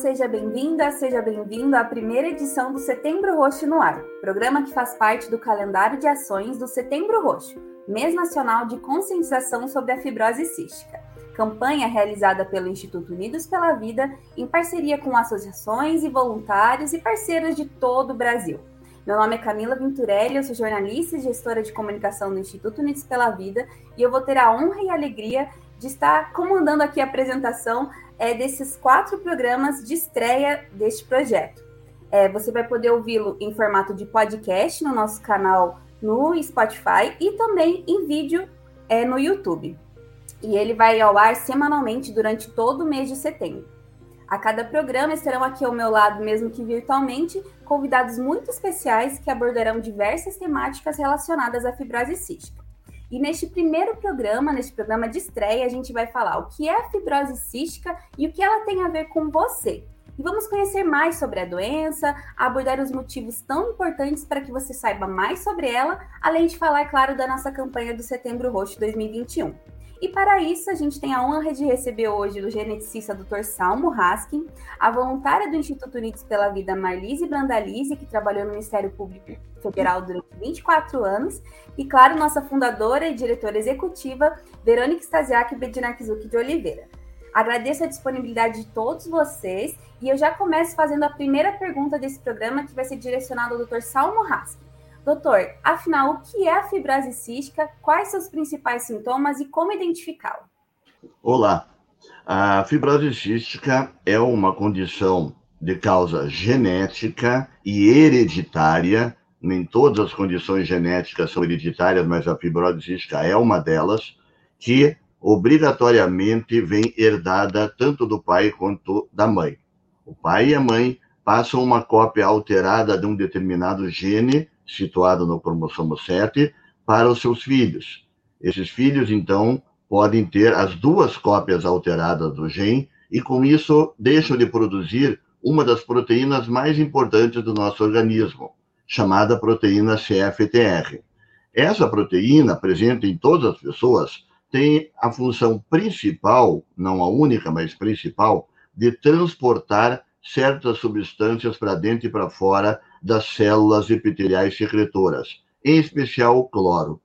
seja bem-vinda, seja bem-vindo à primeira edição do Setembro Roxo no Ar, programa que faz parte do calendário de ações do Setembro Roxo, mês nacional de conscientização sobre a fibrose cística. Campanha realizada pelo Instituto Unidos pela Vida em parceria com associações e voluntários e parceiros de todo o Brasil. Meu nome é Camila Venturelli, eu sou jornalista e gestora de comunicação do Instituto Unidos pela Vida e eu vou ter a honra e a alegria de estar comandando aqui a apresentação é, desses quatro programas de estreia deste projeto. É, você vai poder ouvi-lo em formato de podcast no nosso canal no Spotify e também em vídeo é, no YouTube. E ele vai ao ar semanalmente durante todo o mês de setembro. A cada programa estarão aqui ao meu lado, mesmo que virtualmente, convidados muito especiais que abordarão diversas temáticas relacionadas à fibrose cística. E neste primeiro programa, neste programa de estreia, a gente vai falar o que é fibrose cística e o que ela tem a ver com você. E vamos conhecer mais sobre a doença, abordar os motivos tão importantes para que você saiba mais sobre ela, além de falar, claro, da nossa campanha do Setembro Roxo 2021. E para isso, a gente tem a honra de receber hoje o geneticista Dr. Salmo Haskin, a voluntária do Instituto Unidos pela Vida Marlise Brandalize, que trabalhou no Ministério Público Federal durante 24 anos, e, claro, nossa fundadora e diretora executiva, Verônica Stasiak Bedinarkizuki de Oliveira. Agradeço a disponibilidade de todos vocês e eu já começo fazendo a primeira pergunta desse programa, que vai ser direcionada ao Dr. Salmo Haskin. Doutor, afinal, o que é a fibrose cística? Quais são os principais sintomas e como identificá-la? Olá. A fibrose cística é uma condição de causa genética e hereditária. Nem todas as condições genéticas são hereditárias, mas a fibrose cística é uma delas, que obrigatoriamente vem herdada tanto do pai quanto da mãe. O pai e a mãe passam uma cópia alterada de um determinado gene situado no cromossomo 7, para os seus filhos. Esses filhos, então, podem ter as duas cópias alteradas do gene e, com isso, deixam de produzir uma das proteínas mais importantes do nosso organismo, chamada proteína CFTR. Essa proteína, presente em todas as pessoas, tem a função principal, não a única, mas principal, de transportar certas substâncias para dentro e para fora das células epiteliais secretoras, em especial o cloro.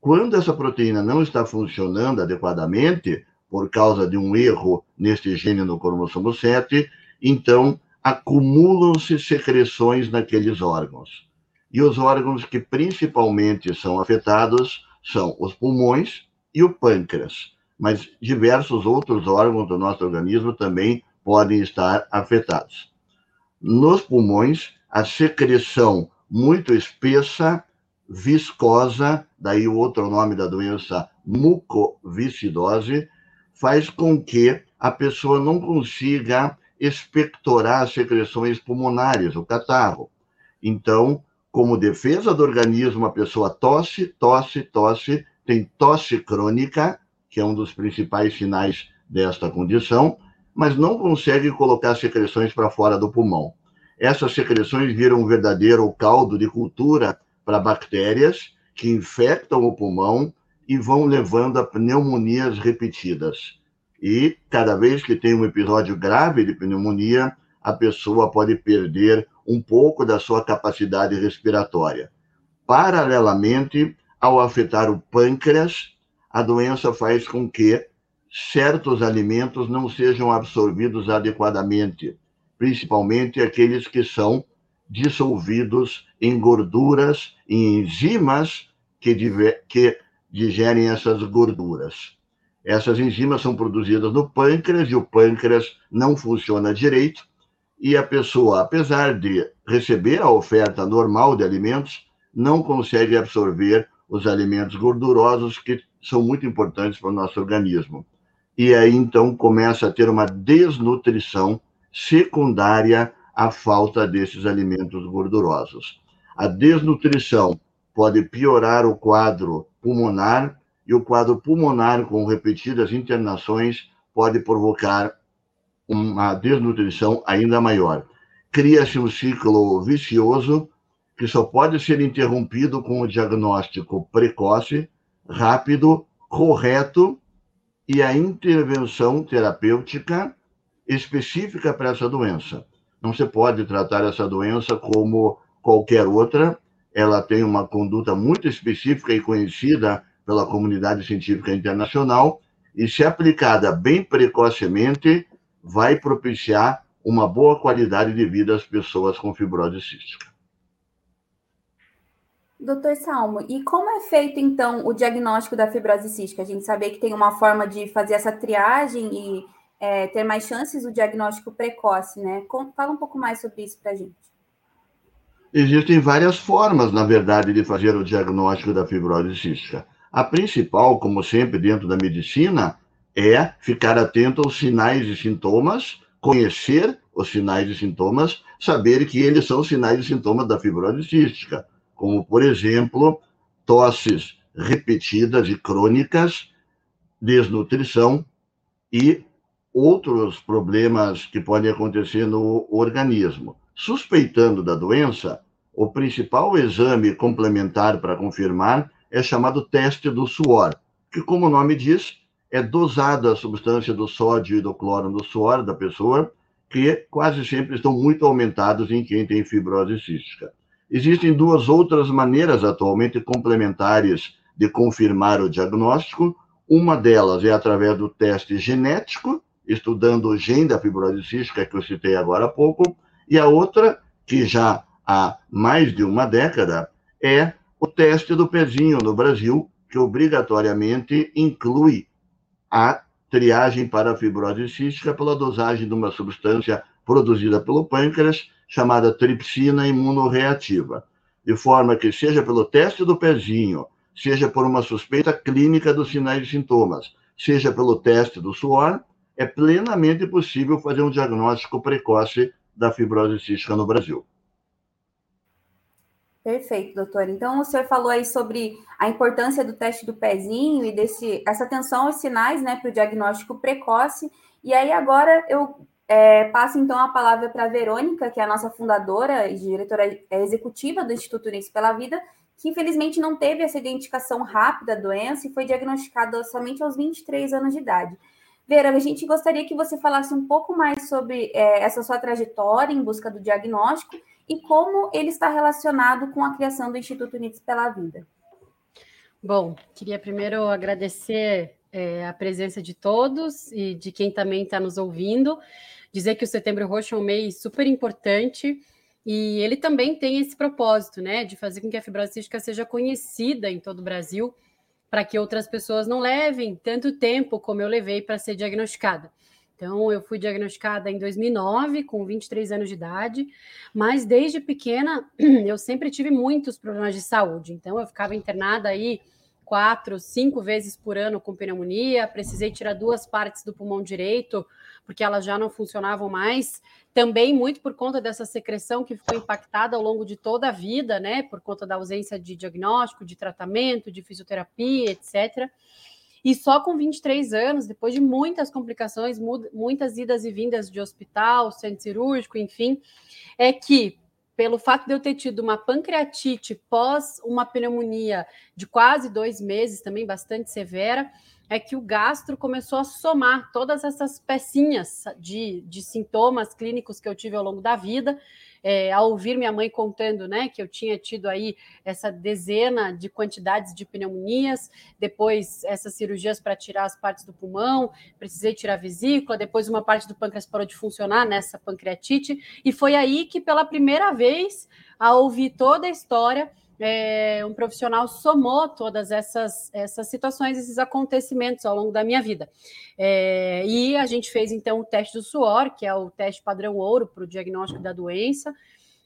Quando essa proteína não está funcionando adequadamente, por causa de um erro neste gene no cromossomo 7, então acumulam-se secreções naqueles órgãos. E os órgãos que principalmente são afetados são os pulmões e o pâncreas, mas diversos outros órgãos do nosso organismo também podem estar afetados. Nos pulmões, a secreção muito espessa, viscosa, daí o outro nome da doença, mucoviscidose, faz com que a pessoa não consiga expectorar as secreções pulmonares, o catarro. Então, como defesa do organismo, a pessoa tosse, tosse, tosse, tem tosse crônica, que é um dos principais sinais desta condição, mas não consegue colocar secreções para fora do pulmão essas secreções viram um verdadeiro caldo de cultura para bactérias que infectam o pulmão e vão levando a pneumonias repetidas. E cada vez que tem um episódio grave de pneumonia, a pessoa pode perder um pouco da sua capacidade respiratória. Paralelamente, ao afetar o pâncreas, a doença faz com que certos alimentos não sejam absorvidos adequadamente principalmente aqueles que são dissolvidos em gorduras, em enzimas que, que digerem essas gorduras. Essas enzimas são produzidas no pâncreas e o pâncreas não funciona direito e a pessoa, apesar de receber a oferta normal de alimentos, não consegue absorver os alimentos gordurosos que são muito importantes para o nosso organismo. E aí então começa a ter uma desnutrição secundária à falta desses alimentos gordurosos. A desnutrição pode piorar o quadro pulmonar e o quadro pulmonar com repetidas internações pode provocar uma desnutrição ainda maior. Cria-se um ciclo vicioso que só pode ser interrompido com o diagnóstico precoce, rápido, correto e a intervenção terapêutica específica para essa doença. Não se pode tratar essa doença como qualquer outra, ela tem uma conduta muito específica e conhecida pela comunidade científica internacional, e se aplicada bem precocemente, vai propiciar uma boa qualidade de vida às pessoas com fibrose cística. Doutor Salmo, e como é feito então o diagnóstico da fibrose cística? A gente sabe que tem uma forma de fazer essa triagem e é, ter mais chances do diagnóstico precoce, né? Fala um pouco mais sobre isso para a gente. Existem várias formas, na verdade, de fazer o diagnóstico da fibrose cística. A principal, como sempre dentro da medicina, é ficar atento aos sinais e sintomas, conhecer os sinais e sintomas, saber que eles são sinais e sintomas da fibrose cística, como, por exemplo, tosses repetidas e crônicas, desnutrição e outros problemas que podem acontecer no organismo. Suspeitando da doença, o principal exame complementar para confirmar é chamado teste do suor, que, como o nome diz, é dosada a substância do sódio e do cloro no suor da pessoa, que quase sempre estão muito aumentados em quem tem fibrose cística. Existem duas outras maneiras atualmente complementares de confirmar o diagnóstico. Uma delas é através do teste genético, estudando o gene da fibrose cística que eu citei agora há pouco, e a outra, que já há mais de uma década, é o teste do pezinho no Brasil, que obrigatoriamente inclui a triagem para a fibrose cística pela dosagem de uma substância produzida pelo pâncreas, chamada tripsina imunorreativa. De forma que, seja pelo teste do pezinho, seja por uma suspeita clínica dos sinais e sintomas, seja pelo teste do suor, é plenamente possível fazer um diagnóstico precoce da fibrose cística no Brasil. Perfeito, doutor. Então, o senhor falou aí sobre a importância do teste do pezinho e desse, essa atenção aos sinais né, para o diagnóstico precoce. E aí, agora, eu é, passo então a palavra para a Verônica, que é a nossa fundadora e diretora executiva do Instituto Unidos pela Vida, que infelizmente não teve essa identificação rápida da doença e foi diagnosticada somente aos 23 anos de idade. Vera, a gente gostaria que você falasse um pouco mais sobre é, essa sua trajetória em busca do diagnóstico e como ele está relacionado com a criação do Instituto Unidos pela Vida. Bom, queria primeiro agradecer é, a presença de todos e de quem também está nos ouvindo. Dizer que o Setembro Roxo é um mês super importante e ele também tem esse propósito, né, de fazer com que a fibrose cística seja conhecida em todo o Brasil para que outras pessoas não levem tanto tempo como eu levei para ser diagnosticada. Então, eu fui diagnosticada em 2009, com 23 anos de idade, mas desde pequena eu sempre tive muitos problemas de saúde. Então, eu ficava internada aí quatro, cinco vezes por ano com pneumonia, precisei tirar duas partes do pulmão direito, porque elas já não funcionavam mais. Também muito por conta dessa secreção que ficou impactada ao longo de toda a vida, né? Por conta da ausência de diagnóstico, de tratamento, de fisioterapia, etc. E só com 23 anos, depois de muitas complicações, muitas idas e vindas de hospital, centro cirúrgico, enfim, é que pelo fato de eu ter tido uma pancreatite pós uma pneumonia de quase dois meses, também bastante severa, é que o gastro começou a somar todas essas pecinhas de, de sintomas clínicos que eu tive ao longo da vida é, ao ouvir minha mãe contando, né, que eu tinha tido aí essa dezena de quantidades de pneumonias, depois essas cirurgias para tirar as partes do pulmão, precisei tirar a vesícula, depois uma parte do pâncreas parou de funcionar nessa pancreatite, e foi aí que pela primeira vez, ao ouvir toda a história, é, um profissional somou todas essas, essas situações, esses acontecimentos ao longo da minha vida. É, e a gente fez então o teste do suor, que é o teste padrão ouro para o diagnóstico da doença.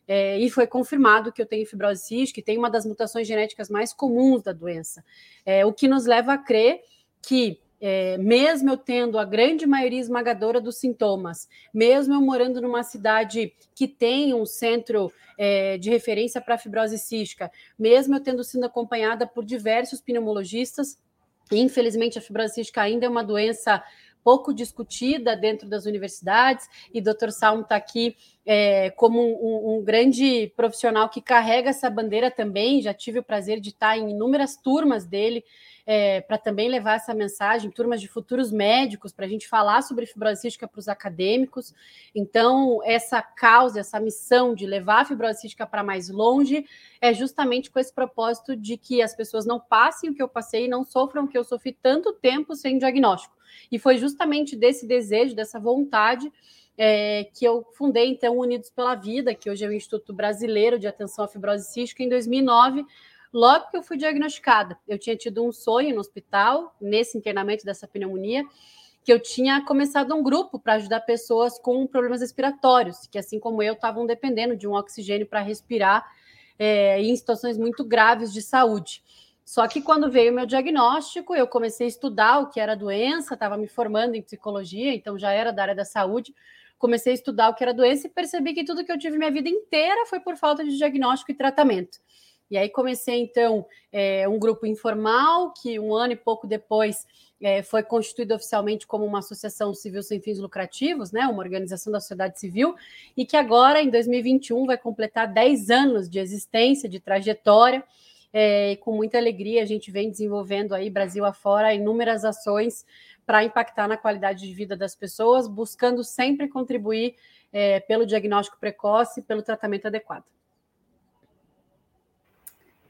É, e foi confirmado que eu tenho fibrose cística, que tem uma das mutações genéticas mais comuns da doença. É, o que nos leva a crer que é, mesmo eu tendo a grande maioria esmagadora dos sintomas, mesmo eu morando numa cidade que tem um centro é, de referência para fibrose cística, mesmo eu tendo sido acompanhada por diversos pneumologistas, infelizmente a fibrose cística ainda é uma doença pouco discutida dentro das universidades, e o Dr. Salmo está aqui é, como um, um, grande profissional que carrega essa bandeira também. Já tive o prazer de estar em inúmeras turmas dele é, para também levar essa mensagem, turmas de futuros médicos, para a gente falar sobre fibrose cística para os acadêmicos. Então, essa causa, essa missão de levar a fibrose cística para mais longe é justamente com esse propósito de que as pessoas não passem o que eu passei e não sofram o que eu sofri tanto tempo sem diagnóstico. E foi justamente desse desejo, dessa vontade. É, que eu fundei, então, Unidos pela Vida, que hoje é o Instituto Brasileiro de Atenção à Fibrose Cística, em 2009, Logo que eu fui diagnosticada, eu tinha tido um sonho no hospital, nesse internamento dessa pneumonia, que eu tinha começado um grupo para ajudar pessoas com problemas respiratórios, que assim como eu estavam dependendo de um oxigênio para respirar é, em situações muito graves de saúde. Só que quando veio o meu diagnóstico, eu comecei a estudar o que era doença, estava me formando em psicologia, então já era da área da saúde. Comecei a estudar o que era doença e percebi que tudo que eu tive minha vida inteira foi por falta de diagnóstico e tratamento. E aí comecei, então, é, um grupo informal, que um ano e pouco depois é, foi constituído oficialmente como uma associação civil sem fins lucrativos, né, uma organização da sociedade civil, e que agora, em 2021, vai completar 10 anos de existência, de trajetória, é, e com muita alegria a gente vem desenvolvendo aí, Brasil afora, inúmeras ações para impactar na qualidade de vida das pessoas, buscando sempre contribuir é, pelo diagnóstico precoce e pelo tratamento adequado.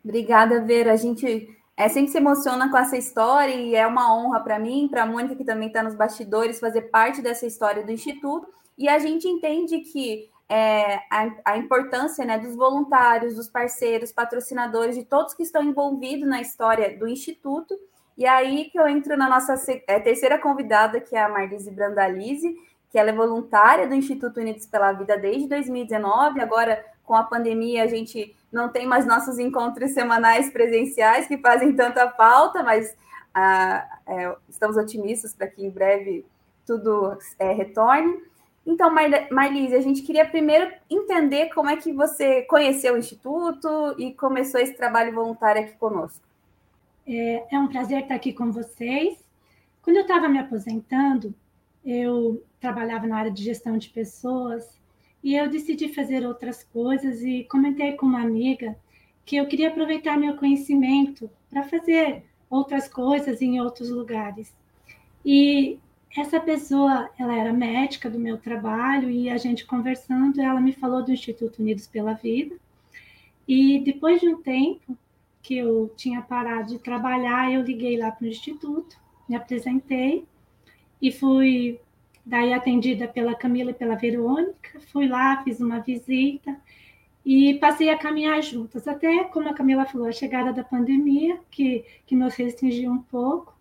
Obrigada, Vera. A gente é, sempre se emociona com essa história e é uma honra para mim, para a Mônica, que também está nos bastidores, fazer parte dessa história do Instituto. E a gente entende que é, a, a, importância né, dos voluntários, dos parceiros, patrocinadores, de todos que estão envolvidos na história do Instituto. E aí que eu entro na nossa é, terceira convidada, que é a Marlise Brandalize, que ela é voluntária do Instituto Unidos pela Vida desde 2019. Agora, com a pandemia, a gente não tem mais nossos encontros semanais presenciais que fazem tanta falta, mas ah, é, estamos otimistas para que em breve tudo é, retorne. Então, Marlise, a gente queria primeiro entender como é que você conheceu o Instituto e começou esse trabalho voluntário aqui conosco. É, é um prazer estar aqui com vocês. Quando eu estava me aposentando, eu trabalhava na área de gestão de pessoas e eu decidi fazer outras coisas e comentei com uma amiga que eu queria aproveitar meu conhecimento para fazer outras coisas em outros lugares. E essa pessoa, ela era médica do meu trabalho e a gente conversando, ela me falou do Instituto Unidos pela Vida. E depois de um tempo que eu tinha parado de trabalhar, eu liguei lá para o instituto, me apresentei e fui daí atendida pela Camila e pela Verônica, fui lá, fiz uma visita e passei a caminhar juntas, até como a Camila falou, a chegada da pandemia, que, que nos restringiu um pouco,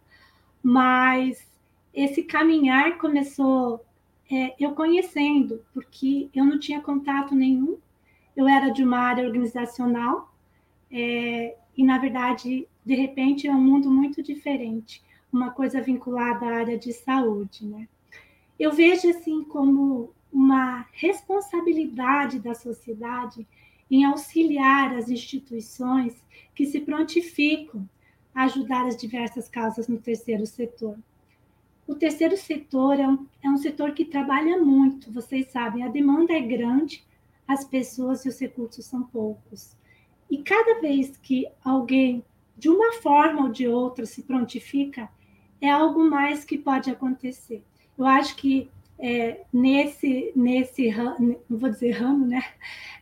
mas esse caminhar começou é, eu conhecendo, porque eu não tinha contato nenhum, eu era de uma área organizacional, é, e na verdade, de repente, é um mundo muito diferente, uma coisa vinculada à área de saúde, né? Eu vejo assim como uma responsabilidade da sociedade em auxiliar as instituições que se prontificam a ajudar as diversas causas no terceiro setor. O terceiro setor é um, é um setor que trabalha muito, vocês sabem, a demanda é grande, as pessoas e os recursos são poucos. E cada vez que alguém, de uma forma ou de outra, se prontifica, é algo mais que pode acontecer. Eu acho que é, nesse, nesse vou dizer ramo, né?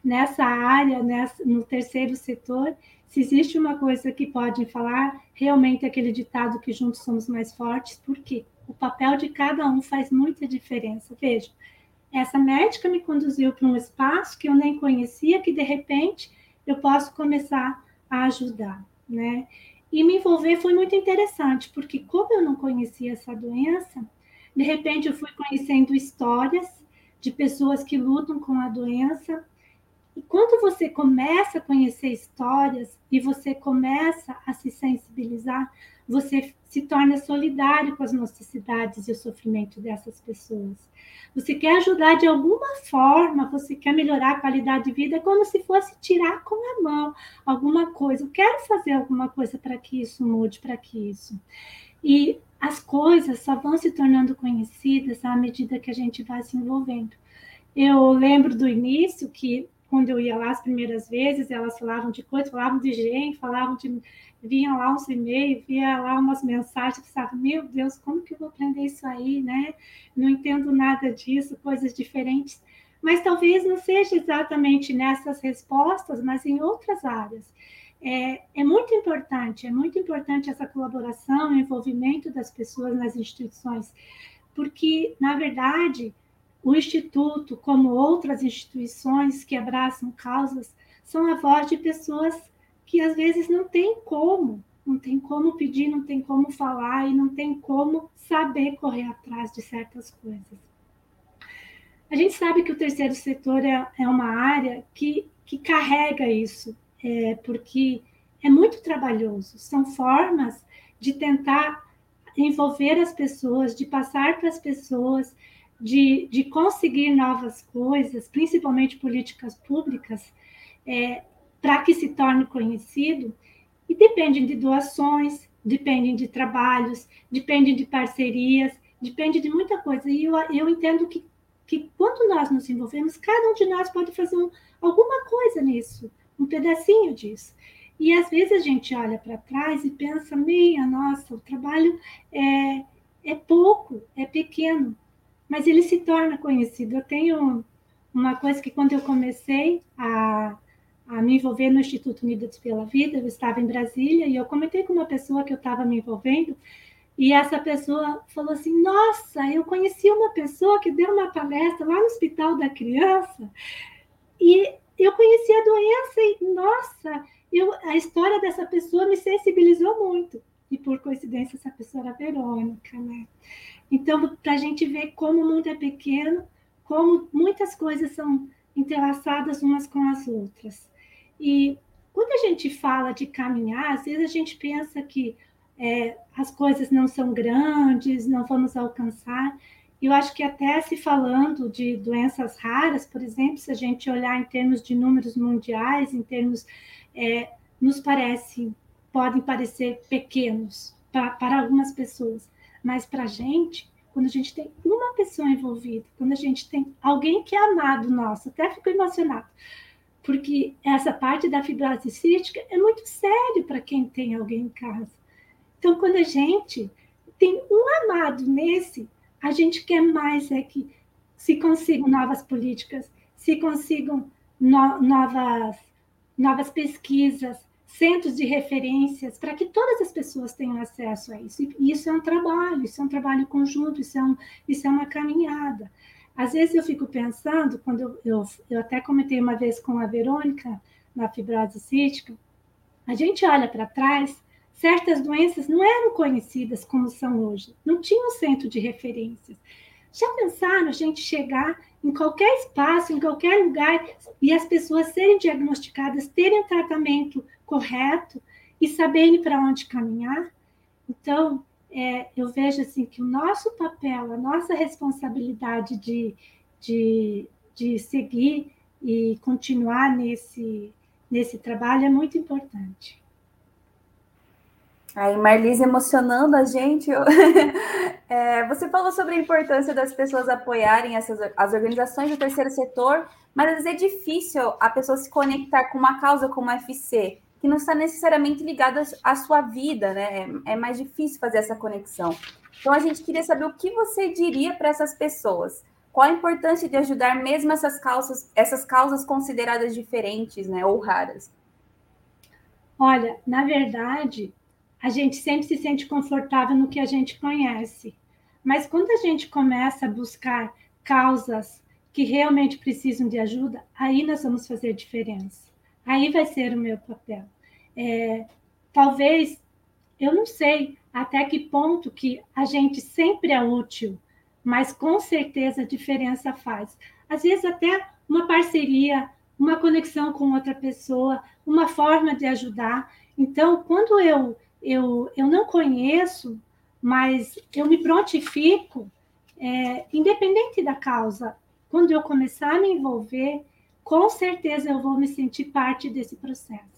nessa área, nessa, no terceiro setor, se existe uma coisa que pode falar, realmente é aquele ditado que juntos somos mais fortes, porque o papel de cada um faz muita diferença. Veja, essa médica me conduziu para um espaço que eu nem conhecia, que de repente eu posso começar a ajudar, né? E me envolver foi muito interessante, porque como eu não conhecia essa doença, de repente, eu fui conhecendo histórias de pessoas que lutam com a doença. E quando você começa a conhecer histórias e você começa a se sensibilizar, você se torna solidário com as necessidades e o sofrimento dessas pessoas. Você quer ajudar de alguma forma, você quer melhorar a qualidade de vida, é como se fosse tirar com a mão alguma coisa. Eu quero fazer alguma coisa para que isso mude, para que isso. E as coisas só vão se tornando conhecidas à medida que a gente vai se envolvendo. Eu lembro do início que quando eu ia lá as primeiras vezes, elas falavam de coisas, falavam de gente, falavam de. vinham lá uns e-mails, via lá umas mensagens, eu pensava, meu Deus, como que eu vou aprender isso aí, né? Não entendo nada disso, coisas diferentes. Mas talvez não seja exatamente nessas respostas, mas em outras áreas. É, é muito importante, é muito importante essa colaboração, o envolvimento das pessoas nas instituições, porque, na verdade, o Instituto, como outras instituições que abraçam causas, são a voz de pessoas que às vezes não tem como, não tem como pedir, não tem como falar e não tem como saber correr atrás de certas coisas. A gente sabe que o terceiro setor é, é uma área que, que carrega isso, é, porque é muito trabalhoso. São formas de tentar envolver as pessoas, de passar para as pessoas, de, de conseguir novas coisas, principalmente políticas públicas, é, para que se torne conhecido, e dependem de doações, dependem de trabalhos, dependem de parcerias, depende de muita coisa. E eu, eu entendo que, que quando nós nos envolvemos, cada um de nós pode fazer um, alguma coisa nisso, um pedacinho disso. E às vezes a gente olha para trás e pensa, meia, nossa, o trabalho é, é pouco, é pequeno mas ele se torna conhecido. Eu tenho uma coisa que quando eu comecei a, a me envolver no Instituto Unidos pela Vida, eu estava em Brasília e eu comentei com uma pessoa que eu estava me envolvendo e essa pessoa falou assim: Nossa, eu conheci uma pessoa que deu uma palestra lá no Hospital da Criança e eu conheci a doença e, nossa, eu, a história dessa pessoa me sensibilizou muito. E por coincidência, essa pessoa era Verônica, né? Então, para a gente ver como o mundo é pequeno, como muitas coisas são entrelaçadas umas com as outras. E quando a gente fala de caminhar, às vezes a gente pensa que é, as coisas não são grandes, não vamos alcançar. Eu acho que até se falando de doenças raras, por exemplo, se a gente olhar em termos de números mundiais, em termos, é, nos parece, podem parecer pequenos pra, para algumas pessoas. Mas para a gente, quando a gente tem uma pessoa envolvida, quando a gente tem alguém que é amado nosso, até fico emocionado, porque essa parte da fibrose cística é muito sério para quem tem alguém em casa. Então, quando a gente tem um amado nesse, a gente quer mais é que se consigam novas políticas, se consigam no, novas, novas pesquisas, centros de referências para que todas as pessoas tenham acesso a isso. E isso é um trabalho, isso é um trabalho conjunto, isso é, um, isso é uma caminhada. Às vezes eu fico pensando, quando eu, eu, eu até comentei uma vez com a Verônica na fibrose cística, a gente olha para trás, certas doenças não eram conhecidas como são hoje, não tinha um centro de referências. Já pensaram a gente chegar em qualquer espaço, em qualquer lugar, e as pessoas serem diagnosticadas, terem um tratamento correto e saberem para onde caminhar. Então, é, eu vejo assim que o nosso papel, a nossa responsabilidade de, de, de seguir e continuar nesse, nesse trabalho é muito importante. Aí, Marlise emocionando a gente. é, você falou sobre a importância das pessoas apoiarem essas, as organizações do terceiro setor, mas às vezes é difícil a pessoa se conectar com uma causa como a FC que não está necessariamente ligada à sua vida, né? É, é mais difícil fazer essa conexão. Então a gente queria saber o que você diria para essas pessoas. Qual a importância de ajudar mesmo essas causas, essas causas consideradas diferentes, né, ou raras? Olha, na verdade, a gente sempre se sente confortável no que a gente conhece. Mas quando a gente começa a buscar causas que realmente precisam de ajuda, aí nós vamos fazer diferença. Aí vai ser o meu papel. É, talvez, eu não sei até que ponto que a gente sempre é útil, mas com certeza a diferença faz. Às vezes até uma parceria, uma conexão com outra pessoa, uma forma de ajudar. Então, quando eu eu, eu não conheço, mas eu me prontifico, é, independente da causa, quando eu começar a me envolver, com certeza eu vou me sentir parte desse processo.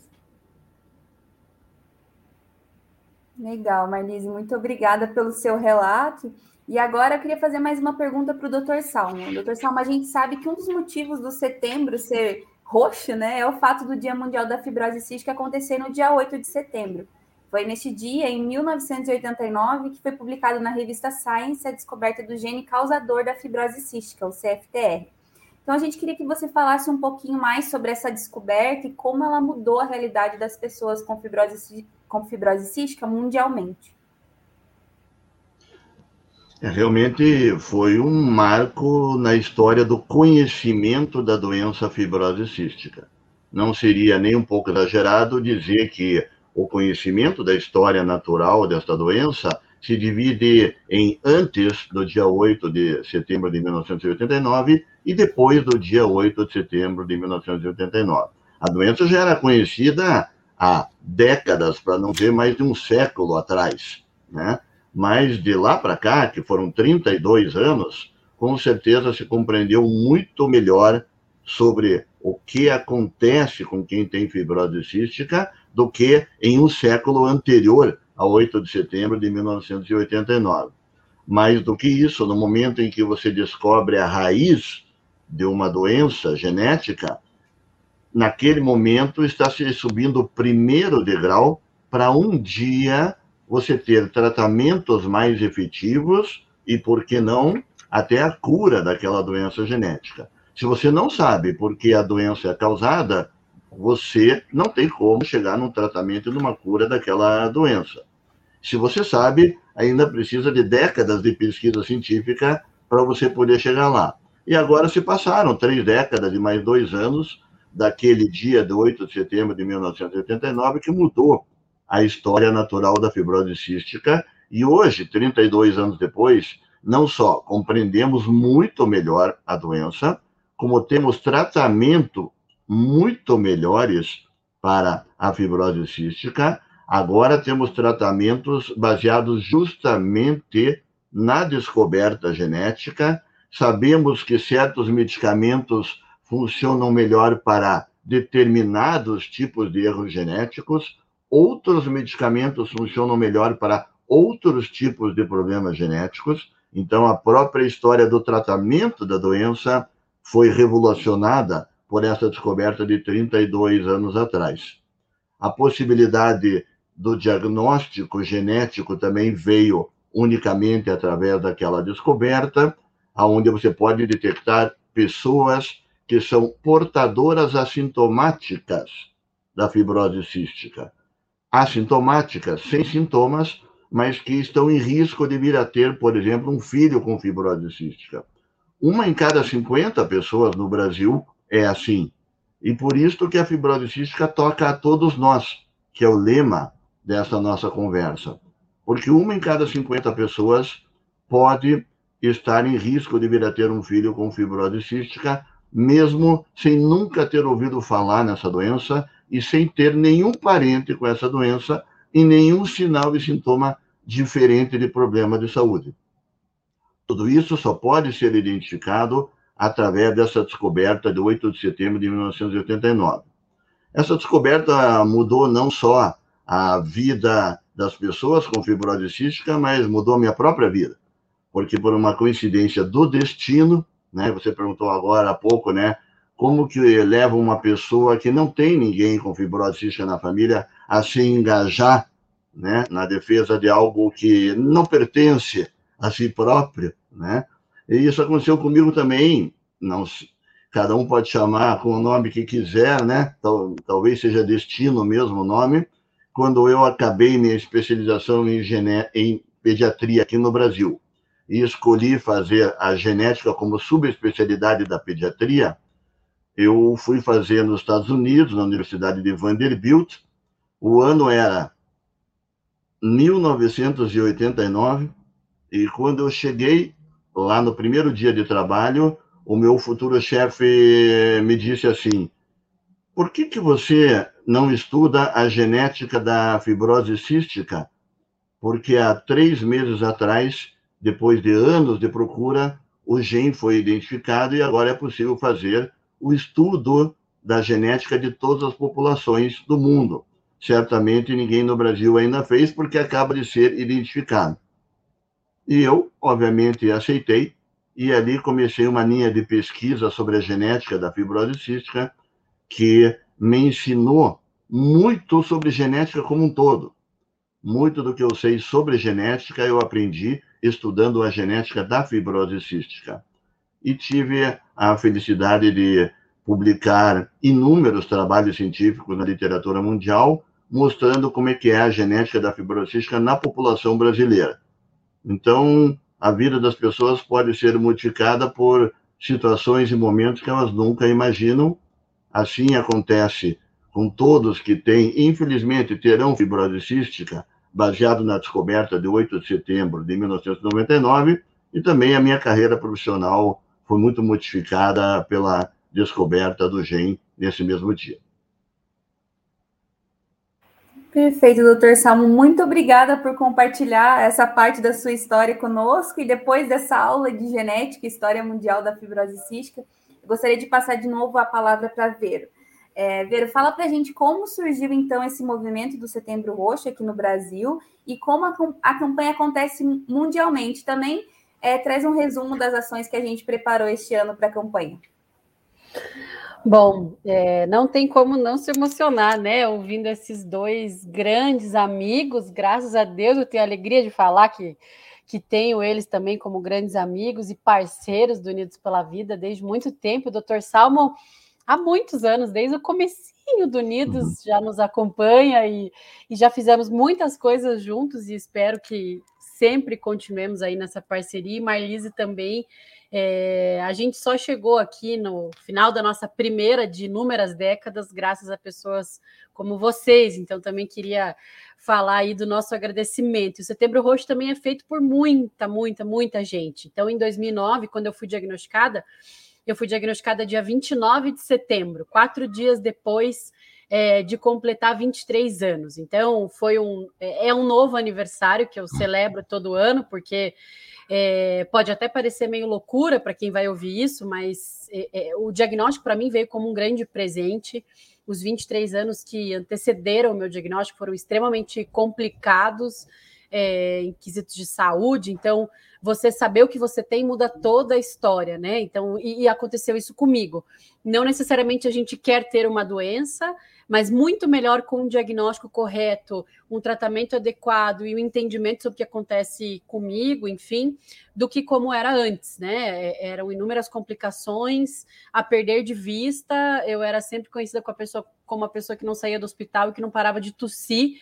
Legal, Marlise, muito obrigada pelo seu relato. E agora eu queria fazer mais uma pergunta para o Dr. Salmo. Doutor Salmo, a gente sabe que um dos motivos do setembro ser roxo, né, é o fato do Dia Mundial da Fibrose Cística acontecer no dia 8 de setembro. Foi neste dia, em 1989, que foi publicado na revista Science a descoberta do gene causador da fibrose cística, o CFTR. Então, a gente queria que você falasse um pouquinho mais sobre essa descoberta e como ela mudou a realidade das pessoas com fibrose, com fibrose cística mundialmente. É, realmente foi um marco na história do conhecimento da doença fibrose cística. Não seria nem um pouco exagerado dizer que o conhecimento da história natural desta doença se divide em antes do dia 8 de setembro de 1989 e depois do dia 8 de setembro de 1989. A doença já era conhecida há décadas, para não dizer mais de um século atrás, né? Mas de lá para cá, que foram 32 anos, com certeza se compreendeu muito melhor sobre o que acontece com quem tem fibrose cística do que em um século anterior a 8 de setembro de 1989. Mais do que isso, no momento em que você descobre a raiz de uma doença genética, naquele momento está se subindo o primeiro degrau para um dia você ter tratamentos mais efetivos e, por que não, até a cura daquela doença genética. Se você não sabe por que a doença é causada, você não tem como chegar num tratamento e numa cura daquela doença. Se você sabe, ainda precisa de décadas de pesquisa científica para você poder chegar lá. E agora se passaram três décadas e mais dois anos daquele dia de 8 de setembro de 1989 que mudou a história natural da fibrose cística. E hoje, 32 anos depois, não só compreendemos muito melhor a doença, como temos tratamento muito melhores para a fibrose cística. Agora temos tratamentos baseados justamente na descoberta genética. Sabemos que certos medicamentos funcionam melhor para determinados tipos de erros genéticos, outros medicamentos funcionam melhor para outros tipos de problemas genéticos. Então, a própria história do tratamento da doença foi revolucionada por essa descoberta de 32 anos atrás. A possibilidade do diagnóstico genético também veio unicamente através daquela descoberta, aonde você pode detectar pessoas que são portadoras assintomáticas da fibrose cística assintomáticas, sem sintomas, mas que estão em risco de vir a ter, por exemplo, um filho com fibrose cística. Uma em cada 50 pessoas no Brasil é assim. E por isso que a fibrose cística toca a todos nós, que é o lema dessa nossa conversa. Porque uma em cada 50 pessoas pode estar em risco de vir a ter um filho com fibrose cística, mesmo sem nunca ter ouvido falar nessa doença e sem ter nenhum parente com essa doença e nenhum sinal e sintoma diferente de problema de saúde. Tudo isso só pode ser identificado através dessa descoberta de 8 de setembro de 1989. Essa descoberta mudou não só a vida das pessoas com fibrose cística, mas mudou a minha própria vida. Porque por uma coincidência do destino, né, você perguntou agora há pouco, né, como que leva uma pessoa que não tem ninguém com fibrose cística na família a se engajar né, na defesa de algo que não pertence a si próprio, né? E isso aconteceu comigo também, não cada um pode chamar com o nome que quiser, né? Tal, talvez seja destino mesmo o nome, quando eu acabei minha especialização em, gené em pediatria aqui no Brasil e escolhi fazer a genética como subespecialidade da pediatria, eu fui fazer nos Estados Unidos, na Universidade de Vanderbilt. O ano era 1989, e quando eu cheguei lá no primeiro dia de trabalho, o meu futuro chefe me disse assim: por que, que você não estuda a genética da fibrose cística? Porque há três meses atrás, depois de anos de procura, o gene foi identificado e agora é possível fazer o estudo da genética de todas as populações do mundo. certamente ninguém no Brasil ainda fez, porque acaba de ser identificado. E eu, obviamente, aceitei, e ali comecei uma linha de pesquisa sobre a genética da fibrose cística, que me ensinou muito sobre genética como um todo. Muito do que eu sei sobre genética eu aprendi estudando a genética da fibrose cística. E tive a felicidade de publicar inúmeros trabalhos científicos na literatura mundial, mostrando como é que é a genética da fibrose cística na população brasileira. Então, a vida das pessoas pode ser modificada por situações e momentos que elas nunca imaginam. Assim acontece com todos que têm, infelizmente, terão fibrose cística, baseado na descoberta de 8 de setembro de 1999, e também a minha carreira profissional foi muito modificada pela descoberta do gene nesse mesmo dia. Perfeito, doutor Salmo. Muito obrigada por compartilhar essa parte da sua história conosco. E depois dessa aula de genética, história mundial da fibrose cística, gostaria de passar de novo a palavra para Vero. É, Vero, fala para a gente como surgiu então esse movimento do Setembro Roxo aqui no Brasil e como a, a campanha acontece mundialmente. Também é, traz um resumo das ações que a gente preparou este ano para a campanha. Bom, é, não tem como não se emocionar, né? Ouvindo esses dois grandes amigos, graças a Deus eu tenho a alegria de falar que, que tenho eles também como grandes amigos e parceiros do Unidos pela Vida desde muito tempo. O doutor Salmo, há muitos anos, desde o comecinho do Unidos, uhum. já nos acompanha e, e já fizemos muitas coisas juntos e espero que sempre continuemos aí nessa parceria. E Marlise também é, a gente só chegou aqui no final da nossa primeira de inúmeras décadas, graças a pessoas como vocês. Então, também queria falar aí do nosso agradecimento. O Setembro Roxo também é feito por muita, muita, muita gente. Então, em 2009, quando eu fui diagnosticada, eu fui diagnosticada dia 29 de setembro, quatro dias depois é, de completar 23 anos. Então, foi um é, é um novo aniversário que eu celebro todo ano, porque é, pode até parecer meio loucura para quem vai ouvir isso, mas é, é, o diagnóstico para mim veio como um grande presente. Os 23 anos que antecederam o meu diagnóstico foram extremamente complicados é, em quesitos de saúde, então você saber o que você tem muda toda a história, né? Então, e, e aconteceu isso comigo. Não necessariamente a gente quer ter uma doença, mas muito melhor com um diagnóstico correto, um tratamento adequado e o um entendimento sobre o que acontece comigo, enfim, do que como era antes, né? É, eram inúmeras complicações a perder de vista. Eu era sempre conhecida com a pessoa como uma pessoa que não saía do hospital e que não parava de tossir.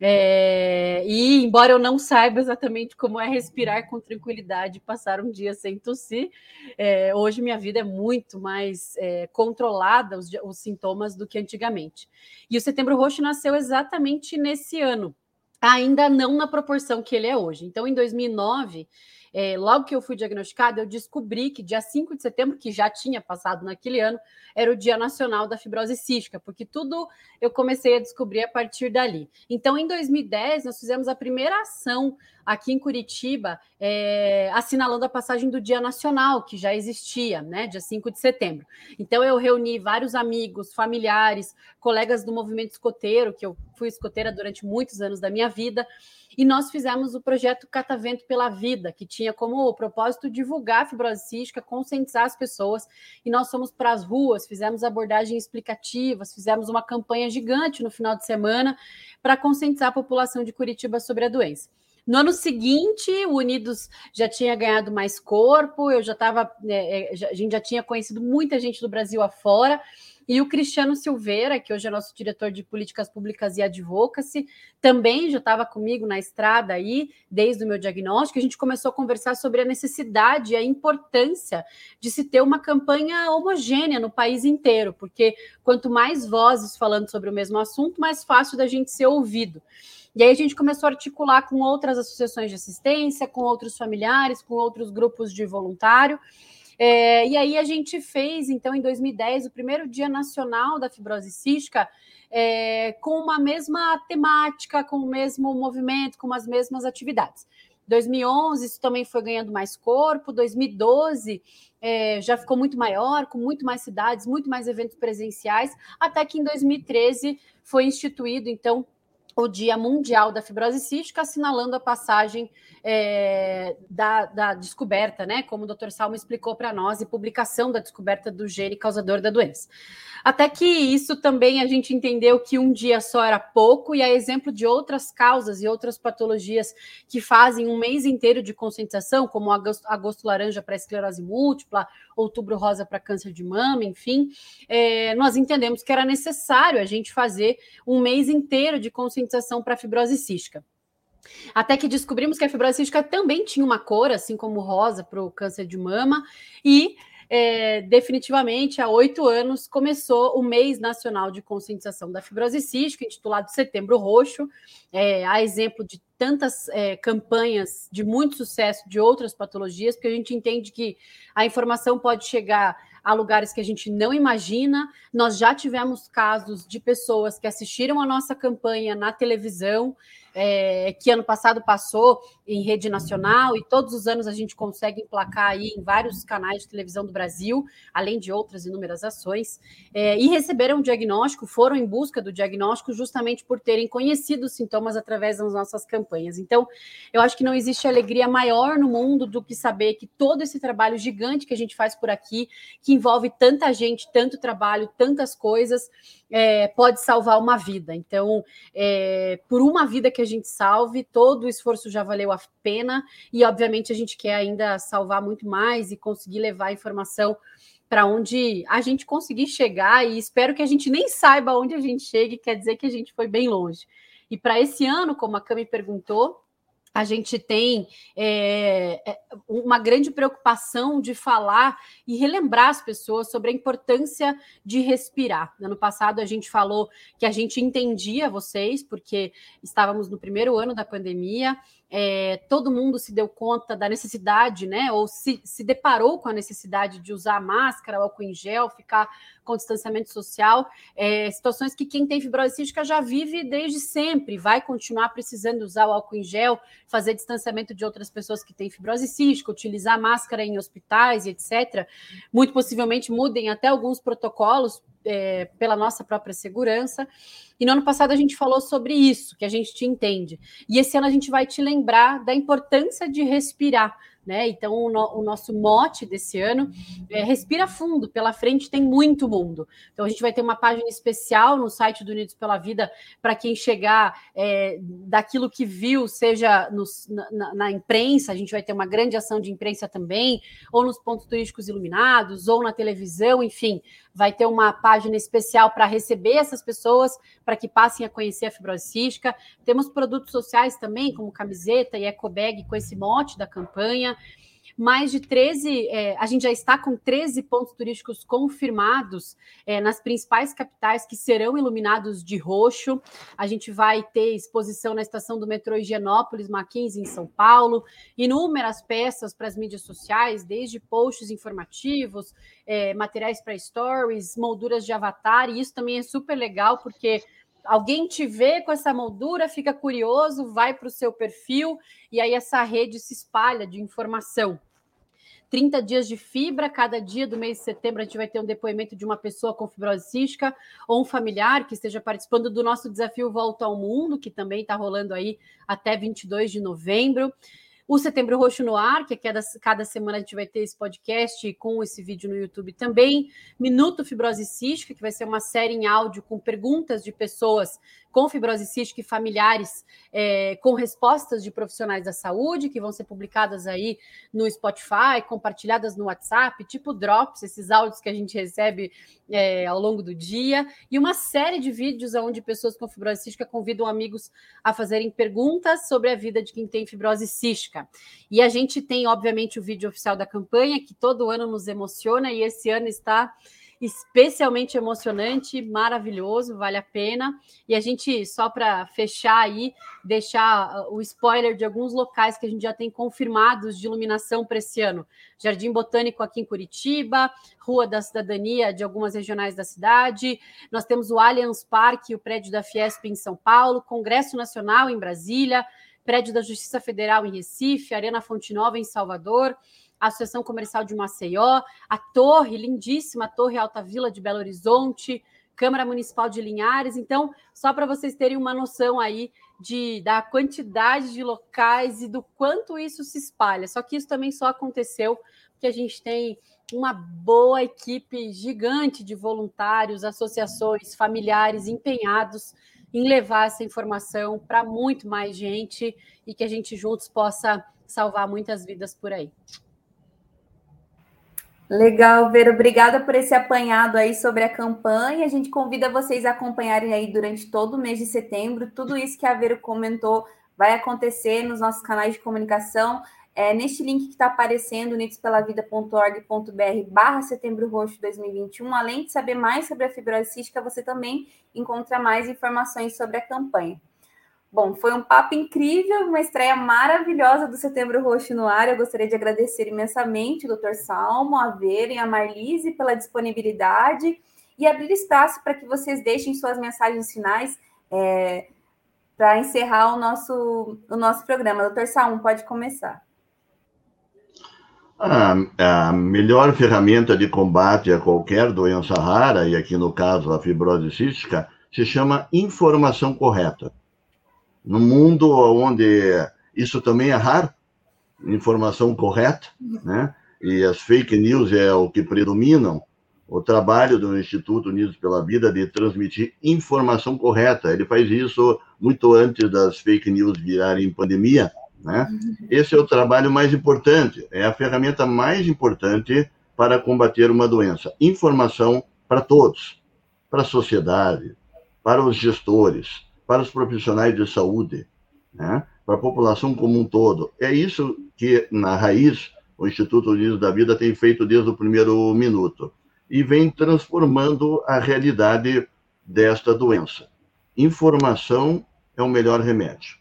É, e embora eu não saiba exatamente como é respirar com tranquilidade e passar um dia sem tossir, é, hoje minha vida é muito mais é, controlada, os, os sintomas, do que antigamente. E o Setembro Roxo nasceu exatamente nesse ano, ainda não na proporção que ele é hoje. Então, em 2009, é, logo que eu fui diagnosticada, eu descobri que dia 5 de setembro, que já tinha passado naquele ano, era o Dia Nacional da Fibrose Cística, porque tudo eu comecei a descobrir a partir dali. Então, em 2010, nós fizemos a primeira ação aqui em Curitiba, é, assinalando a passagem do Dia Nacional, que já existia, né, dia 5 de setembro. Então, eu reuni vários amigos, familiares, colegas do movimento escoteiro, que eu fui escoteira durante muitos anos da minha vida, e nós fizemos o projeto Catavento pela Vida, que tinha como propósito divulgar a fibrose cística, conscientizar as pessoas, e nós fomos para as ruas, fizemos abordagens explicativas, fizemos uma campanha gigante no final de semana para conscientizar a população de Curitiba sobre a doença. No ano seguinte, o Unidos já tinha ganhado mais corpo, eu já estava, é, é a gente já tinha conhecido muita gente do Brasil afora, e o Cristiano Silveira, que hoje é nosso diretor de políticas públicas e advocacy, também já estava comigo na estrada aí, desde o meu diagnóstico. A gente começou a conversar sobre a necessidade e a importância de se ter uma campanha homogênea no país inteiro, porque quanto mais vozes falando sobre o mesmo assunto, mais fácil da gente ser ouvido. E aí a gente começou a articular com outras associações de assistência, com outros familiares, com outros grupos de voluntário. É, e aí a gente fez, então, em 2010, o primeiro Dia Nacional da Fibrose Cística, é, com uma mesma temática, com o mesmo movimento, com as mesmas atividades. 2011 isso também foi ganhando mais corpo, 2012 é, já ficou muito maior, com muito mais cidades, muito mais eventos presenciais, até que em 2013 foi instituído, então, o Dia Mundial da Fibrose Cística, assinalando a passagem é, da, da, descoberta, né? Como o Dr. Salmo explicou para nós, e publicação da descoberta do gene causador da doença. Até que isso também a gente entendeu que um dia só era pouco, e a exemplo de outras causas e outras patologias que fazem um mês inteiro de conscientização, como agosto, agosto laranja para esclerose múltipla, outubro rosa para câncer de mama, enfim, é, nós entendemos que era necessário a gente fazer um mês inteiro de conscientização para fibrose cística. Até que descobrimos que a fibrose cística também tinha uma cor, assim como rosa para o câncer de mama, e é, definitivamente, há oito anos, começou o mês nacional de conscientização da fibrose cística, intitulado Setembro Roxo, é, a exemplo de tantas é, campanhas de muito sucesso de outras patologias, porque a gente entende que a informação pode chegar a lugares que a gente não imagina. Nós já tivemos casos de pessoas que assistiram a nossa campanha na televisão é, que ano passado passou em rede nacional e todos os anos a gente consegue emplacar aí em vários canais de televisão do Brasil, além de outras inúmeras ações, é, e receberam o diagnóstico, foram em busca do diagnóstico justamente por terem conhecido os sintomas através das nossas campanhas. Então, eu acho que não existe alegria maior no mundo do que saber que todo esse trabalho gigante que a gente faz por aqui, que envolve tanta gente, tanto trabalho, tantas coisas, é, pode salvar uma vida. Então, é, por uma vida que a gente salve, todo o esforço já valeu a pena, e obviamente a gente quer ainda salvar muito mais e conseguir levar a informação para onde a gente conseguir chegar, e espero que a gente nem saiba onde a gente chegue, quer dizer que a gente foi bem longe. E para esse ano, como a Cami perguntou, a gente tem é, é, uma grande preocupação de falar e relembrar as pessoas sobre a importância de respirar. No ano passado, a gente falou que a gente entendia vocês, porque estávamos no primeiro ano da pandemia, é, todo mundo se deu conta da necessidade, né? Ou se, se deparou com a necessidade de usar máscara, álcool em gel, ficar com distanciamento social, é, situações que quem tem fibrose cística já vive desde sempre, vai continuar precisando usar o álcool em gel, fazer distanciamento de outras pessoas que têm fibrose cística, utilizar máscara em hospitais etc. Muito possivelmente mudem até alguns protocolos é, pela nossa própria segurança. E no ano passado a gente falou sobre isso, que a gente te entende. E esse ano a gente vai te lembrar da importância de respirar, né? Então, o, no, o, nosso mote desse ano é respira fundo, pela frente tem muito mundo. Então, a gente vai ter uma página especial no site do Unidos pela Vida para quem chegar é, daquilo que viu, seja na, na, imprensa, a gente vai ter uma grande ação de imprensa também, ou nos pontos turísticos iluminados, ou na televisão, enfim, vai ter uma página especial para receber essas pessoas, para que passem a conhecer a fibrose cística. Temos produtos sociais também, como camiseta e ecobag, com esse mote da campanha mais de 13, é, a gente já está com 13 pontos turísticos confirmados é, nas principais capitais que serão iluminados de roxo. A gente vai ter exposição na estação do metrô Higienópolis, Mackenzie, em São Paulo, inúmeras peças para as mídias sociais, desde posts informativos, é, materiais para stories, molduras de avatar, e isso também é super legal, porque alguém te vê com essa moldura, fica curioso, vai para o seu perfil e aí essa rede se espalha de informação. 30 dias de fibra, cada dia do mês de setembro a gente vai ter um depoimento de uma pessoa com fibrose cística ou um familiar que esteja participando do nosso desafio Volta ao Mundo, que também está rolando aí até 22 de novembro. O Setembro Roxo no Ar, que é cada, cada semana a gente vai ter esse podcast com esse vídeo no YouTube também. Minuto Fibrose Cística, que vai ser uma série em áudio com perguntas de pessoas com fibrose cística e familiares é, com respostas de profissionais da saúde, que vão ser publicadas aí no Spotify, compartilhadas no WhatsApp, tipo Drops, esses áudios que a gente recebe é, ao longo do dia, e uma série de vídeos onde pessoas com fibrose cística convidam amigos a fazerem perguntas sobre a vida de quem tem fibrose cística. E a gente tem, obviamente, o vídeo oficial da campanha, que todo ano nos emociona, e esse ano está especialmente emocionante, maravilhoso, vale a pena. E a gente, só para fechar aí, deixar o spoiler de alguns locais que a gente já tem confirmados de iluminação para esse ano: Jardim Botânico aqui em Curitiba, Rua da Cidadania de algumas regionais da cidade. Nós temos o Allianz Parque, o prédio da Fiesp em São Paulo, Congresso Nacional em Brasília prédio da Justiça Federal em Recife, Arena Fonte Nova em Salvador, a Associação Comercial de Maceió, a torre, lindíssima Torre Alta Vila de Belo Horizonte, Câmara Municipal de Linhares. Então, só para vocês terem uma noção aí de, da quantidade de locais e do quanto isso se espalha. Só que isso também só aconteceu porque a gente tem uma boa equipe gigante de voluntários, associações, familiares empenhados em levar essa informação para muito mais gente e que a gente juntos possa salvar muitas vidas por aí. Legal, Vera. Obrigada por esse apanhado aí sobre a campanha. A gente convida vocês a acompanharem aí durante todo o mês de setembro. Tudo isso que a Vera comentou vai acontecer nos nossos canais de comunicação. É, neste link que está aparecendo, unidospelavida.org.br barra Setembro Roxo 2021, além de saber mais sobre a fibrose cística, você também encontra mais informações sobre a campanha. Bom, foi um papo incrível, uma estreia maravilhosa do Setembro Roxo no ar. Eu gostaria de agradecer imensamente o Dr. Salmo, a Vera e a Marlise pela disponibilidade e abrir espaço para que vocês deixem suas mensagens finais é, para encerrar o nosso, o nosso programa. Dr. Salmo, pode começar. A, a melhor ferramenta de combate a qualquer doença rara, e aqui no caso a fibrose cística, se chama informação correta. No mundo onde isso também é raro, informação correta, né? E as fake news é o que predominam. O trabalho do Instituto Unidos pela Vida de transmitir informação correta, ele faz isso muito antes das fake news virarem pandemia, né? Esse é o trabalho mais importante, é a ferramenta mais importante para combater uma doença. Informação para todos, para a sociedade, para os gestores, para os profissionais de saúde, né? para a população como um todo. É isso que, na raiz, o Instituto Unidos da Vida tem feito desde o primeiro minuto e vem transformando a realidade desta doença. Informação é o melhor remédio.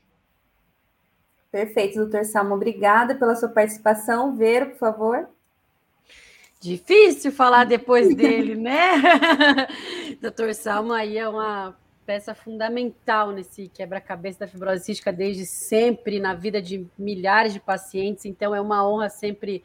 Perfeito, doutor Salmo. Obrigada pela sua participação. Ver, por favor. Difícil falar depois dele, né? doutor Salmo aí é uma peça fundamental nesse quebra-cabeça da fibrose cística desde sempre na vida de milhares de pacientes. Então é uma honra sempre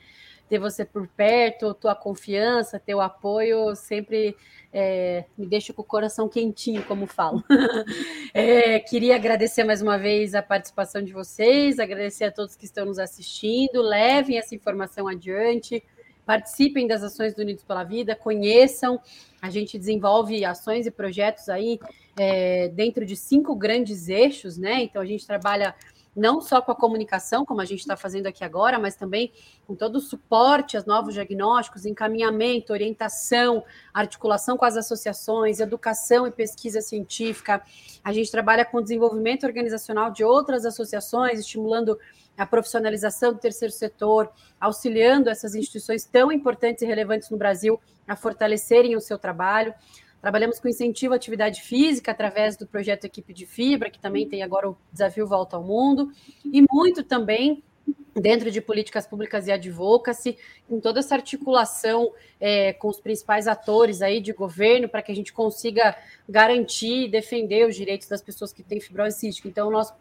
ter você por perto, tua confiança, teu apoio sempre é, me deixa com o coração quentinho, como falo. é, queria agradecer mais uma vez a participação de vocês, agradecer a todos que estão nos assistindo, levem essa informação adiante, participem das ações do Unidos pela Vida, conheçam. A gente desenvolve ações e projetos aí é, dentro de cinco grandes eixos, né? Então a gente trabalha não só com a comunicação, como a gente está fazendo aqui agora, mas também com todo o suporte aos novos diagnósticos, encaminhamento, orientação, articulação com as associações, educação e pesquisa científica. A gente trabalha com o desenvolvimento organizacional de outras associações, estimulando a profissionalização do terceiro setor, auxiliando essas instituições tão importantes e relevantes no Brasil a fortalecerem o seu trabalho. Trabalhamos com incentivo à atividade física através do projeto Equipe de Fibra, que também tem agora o desafio Volta ao Mundo, e muito também dentro de políticas públicas e advocacy, em toda essa articulação é, com os principais atores aí de governo, para que a gente consiga garantir e defender os direitos das pessoas que têm fibrose cística. Então, nosso,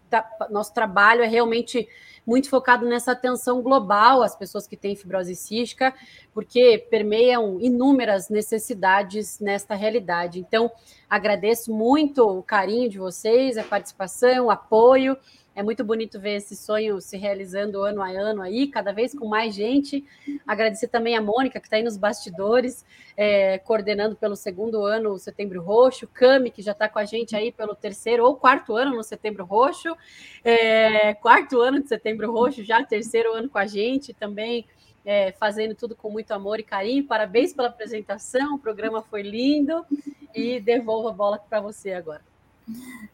nosso trabalho é realmente muito focado nessa atenção global às pessoas que têm fibrose cística, porque permeiam inúmeras necessidades nesta realidade. Então, agradeço muito o carinho de vocês, a participação, o apoio, é muito bonito ver esse sonho se realizando ano a ano aí, cada vez com mais gente. Agradecer também a Mônica, que está aí nos bastidores, é, coordenando pelo segundo ano o Setembro Roxo, Cami, que já está com a gente aí pelo terceiro ou quarto ano no Setembro Roxo, é, quarto ano de Setembro Roxo, já terceiro ano com a gente também. É, fazendo tudo com muito amor e carinho. Parabéns pela apresentação, o programa foi lindo e devolvo a bola para você agora.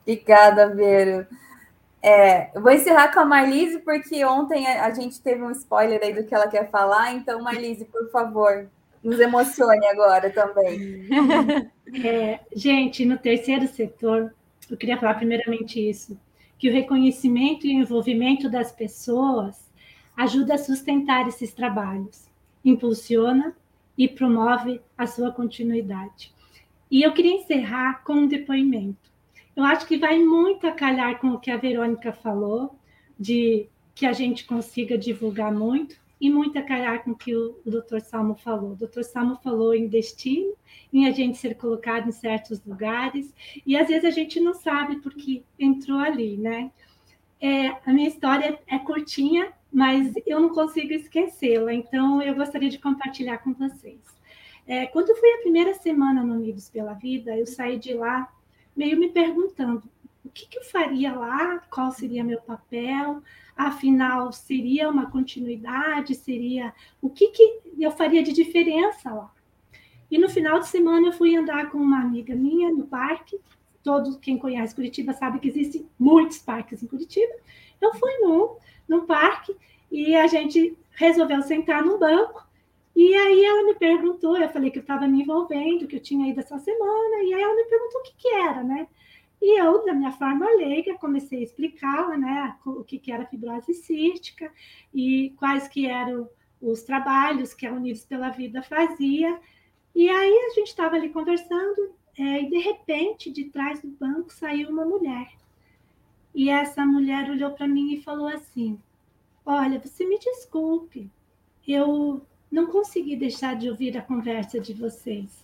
Obrigada, Vero. É, eu vou encerrar com a Marlise, porque ontem a, gente teve um spoiler aí do que ela quer falar. Então, Marlise, por favor, nos emocione agora também. É, gente, no terceiro setor, eu queria falar primeiramente isso, que o reconhecimento e o envolvimento das pessoas ajuda a sustentar esses trabalhos, impulsiona e promove a sua continuidade. E eu queria encerrar com um depoimento. Eu acho que vai muito a calhar com o que a Verônica falou, de que a gente consiga divulgar muito e muita carar com o que o, o Dr. Salmo falou. O Dr. Salmo falou em destino, em a gente ser colocado em certos lugares, e às vezes a gente não sabe porque entrou ali, né? É, a minha história é curtinha, mas eu não consigo esquecê-la, então eu gostaria de compartilhar com vocês. É, quando foi a primeira semana no Unidos pela Vida, eu saí de lá meio me perguntando o que, que eu faria lá, qual seria meu papel, afinal, seria uma continuidade, seria o que, que eu faria de diferença lá. E no final de semana eu fui andar com uma amiga minha no parque, todo quem conhece Curitiba sabe que existem muitos parques em Curitiba. Eu fui num, num parque e a gente resolveu sentar num banco. E aí ela me perguntou, eu falei que eu estava me envolvendo, que eu tinha ido essa semana, e aí ela me perguntou o que, que era, né? E eu, da minha forma leiga, comecei a explicar né, o que, que era fibrose cística e quais que eram os trabalhos que a Unidos pela Vida fazia. E aí a gente estava ali conversando é, e, de repente, de trás do banco saiu uma mulher. E essa mulher olhou para mim e falou assim, olha, você me desculpe, eu não consegui deixar de ouvir a conversa de vocês,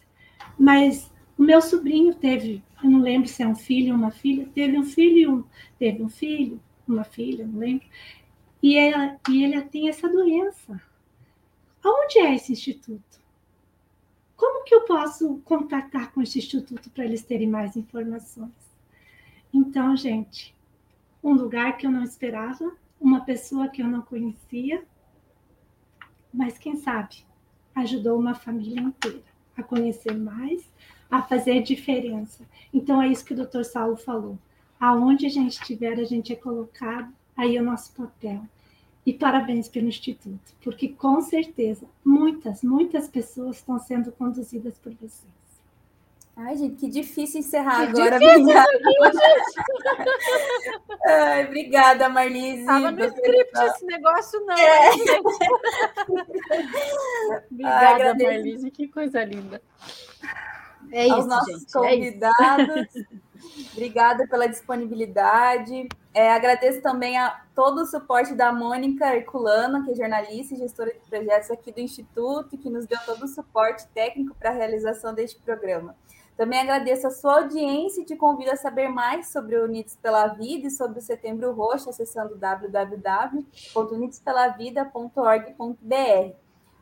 mas o meu sobrinho teve, eu não lembro se é um filho ou uma filha, teve um filho, teve um filho, uma filha, não lembro, e, ela, e ele tem essa doença. Aonde é esse instituto? Como que eu posso contactar com esse instituto para eles terem mais informações? Então, gente, um lugar que eu não esperava, uma pessoa que eu não conhecia, mas quem sabe ajudou uma família inteira a conhecer mais, a fazer diferença. Então é isso que o doutor Saulo falou. Aonde a gente estiver, a gente é colocado, aí é o nosso papel. E parabéns pelo Instituto, porque com certeza muitas, muitas pessoas estão sendo conduzidas por vocês. Ai, gente, que difícil encerrar que agora. Difícil obrigada. Ai, obrigada, Marlise. Estava no script esse negócio, não. É. obrigada, Ai, Marlise, que coisa linda. É aos isso, nossos gente, é convidados. É Obrigada pela disponibilidade. É, agradeço também a todo o suporte da Mônica Herculano, que é jornalista e gestora de projetos aqui do Instituto, que nos deu todo o suporte técnico para a realização deste programa. Também agradeço a sua audiência e te convido a saber mais sobre o Unidos pela Vida e sobre o Setembro Roxo, acessando www.unidospelavida.org.br.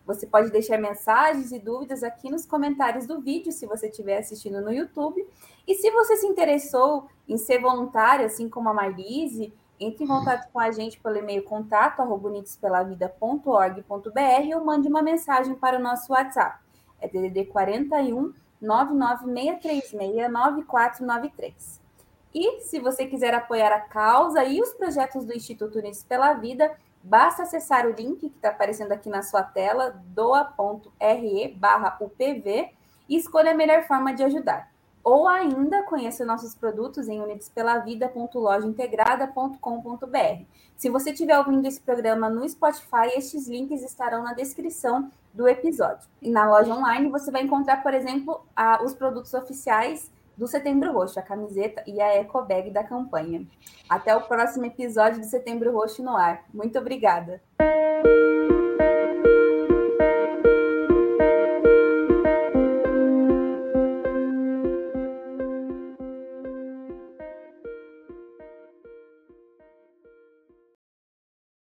Você pode deixar mensagens e dúvidas aqui nos comentários do vídeo, se você estiver assistindo no YouTube. E se você se interessou em ser voluntário, assim como a Marlise, entre em contato com a gente pelo e-mail contato unidospelavida.org.br ou mande uma mensagem para o nosso WhatsApp. É DDD 41 99636 9493. E se você quiser apoiar a causa e os projetos do Instituto Unidos pela Vida, Basta acessar o link que está aparecendo aqui na sua tela, doa.re barra UPV, e escolha a melhor forma de ajudar. Ou ainda conheça nossos produtos em unidespelavida.lojaintegrada.com.br. Se você estiver ouvindo esse programa no Spotify, estes links estarão na descrição do episódio. E na loja online você vai encontrar, por exemplo, a, os produtos oficiais do Setembro Roxo, a camiseta e a eco bag da campanha. Até o próximo episódio do Setembro Roxo no ar. Muito obrigada.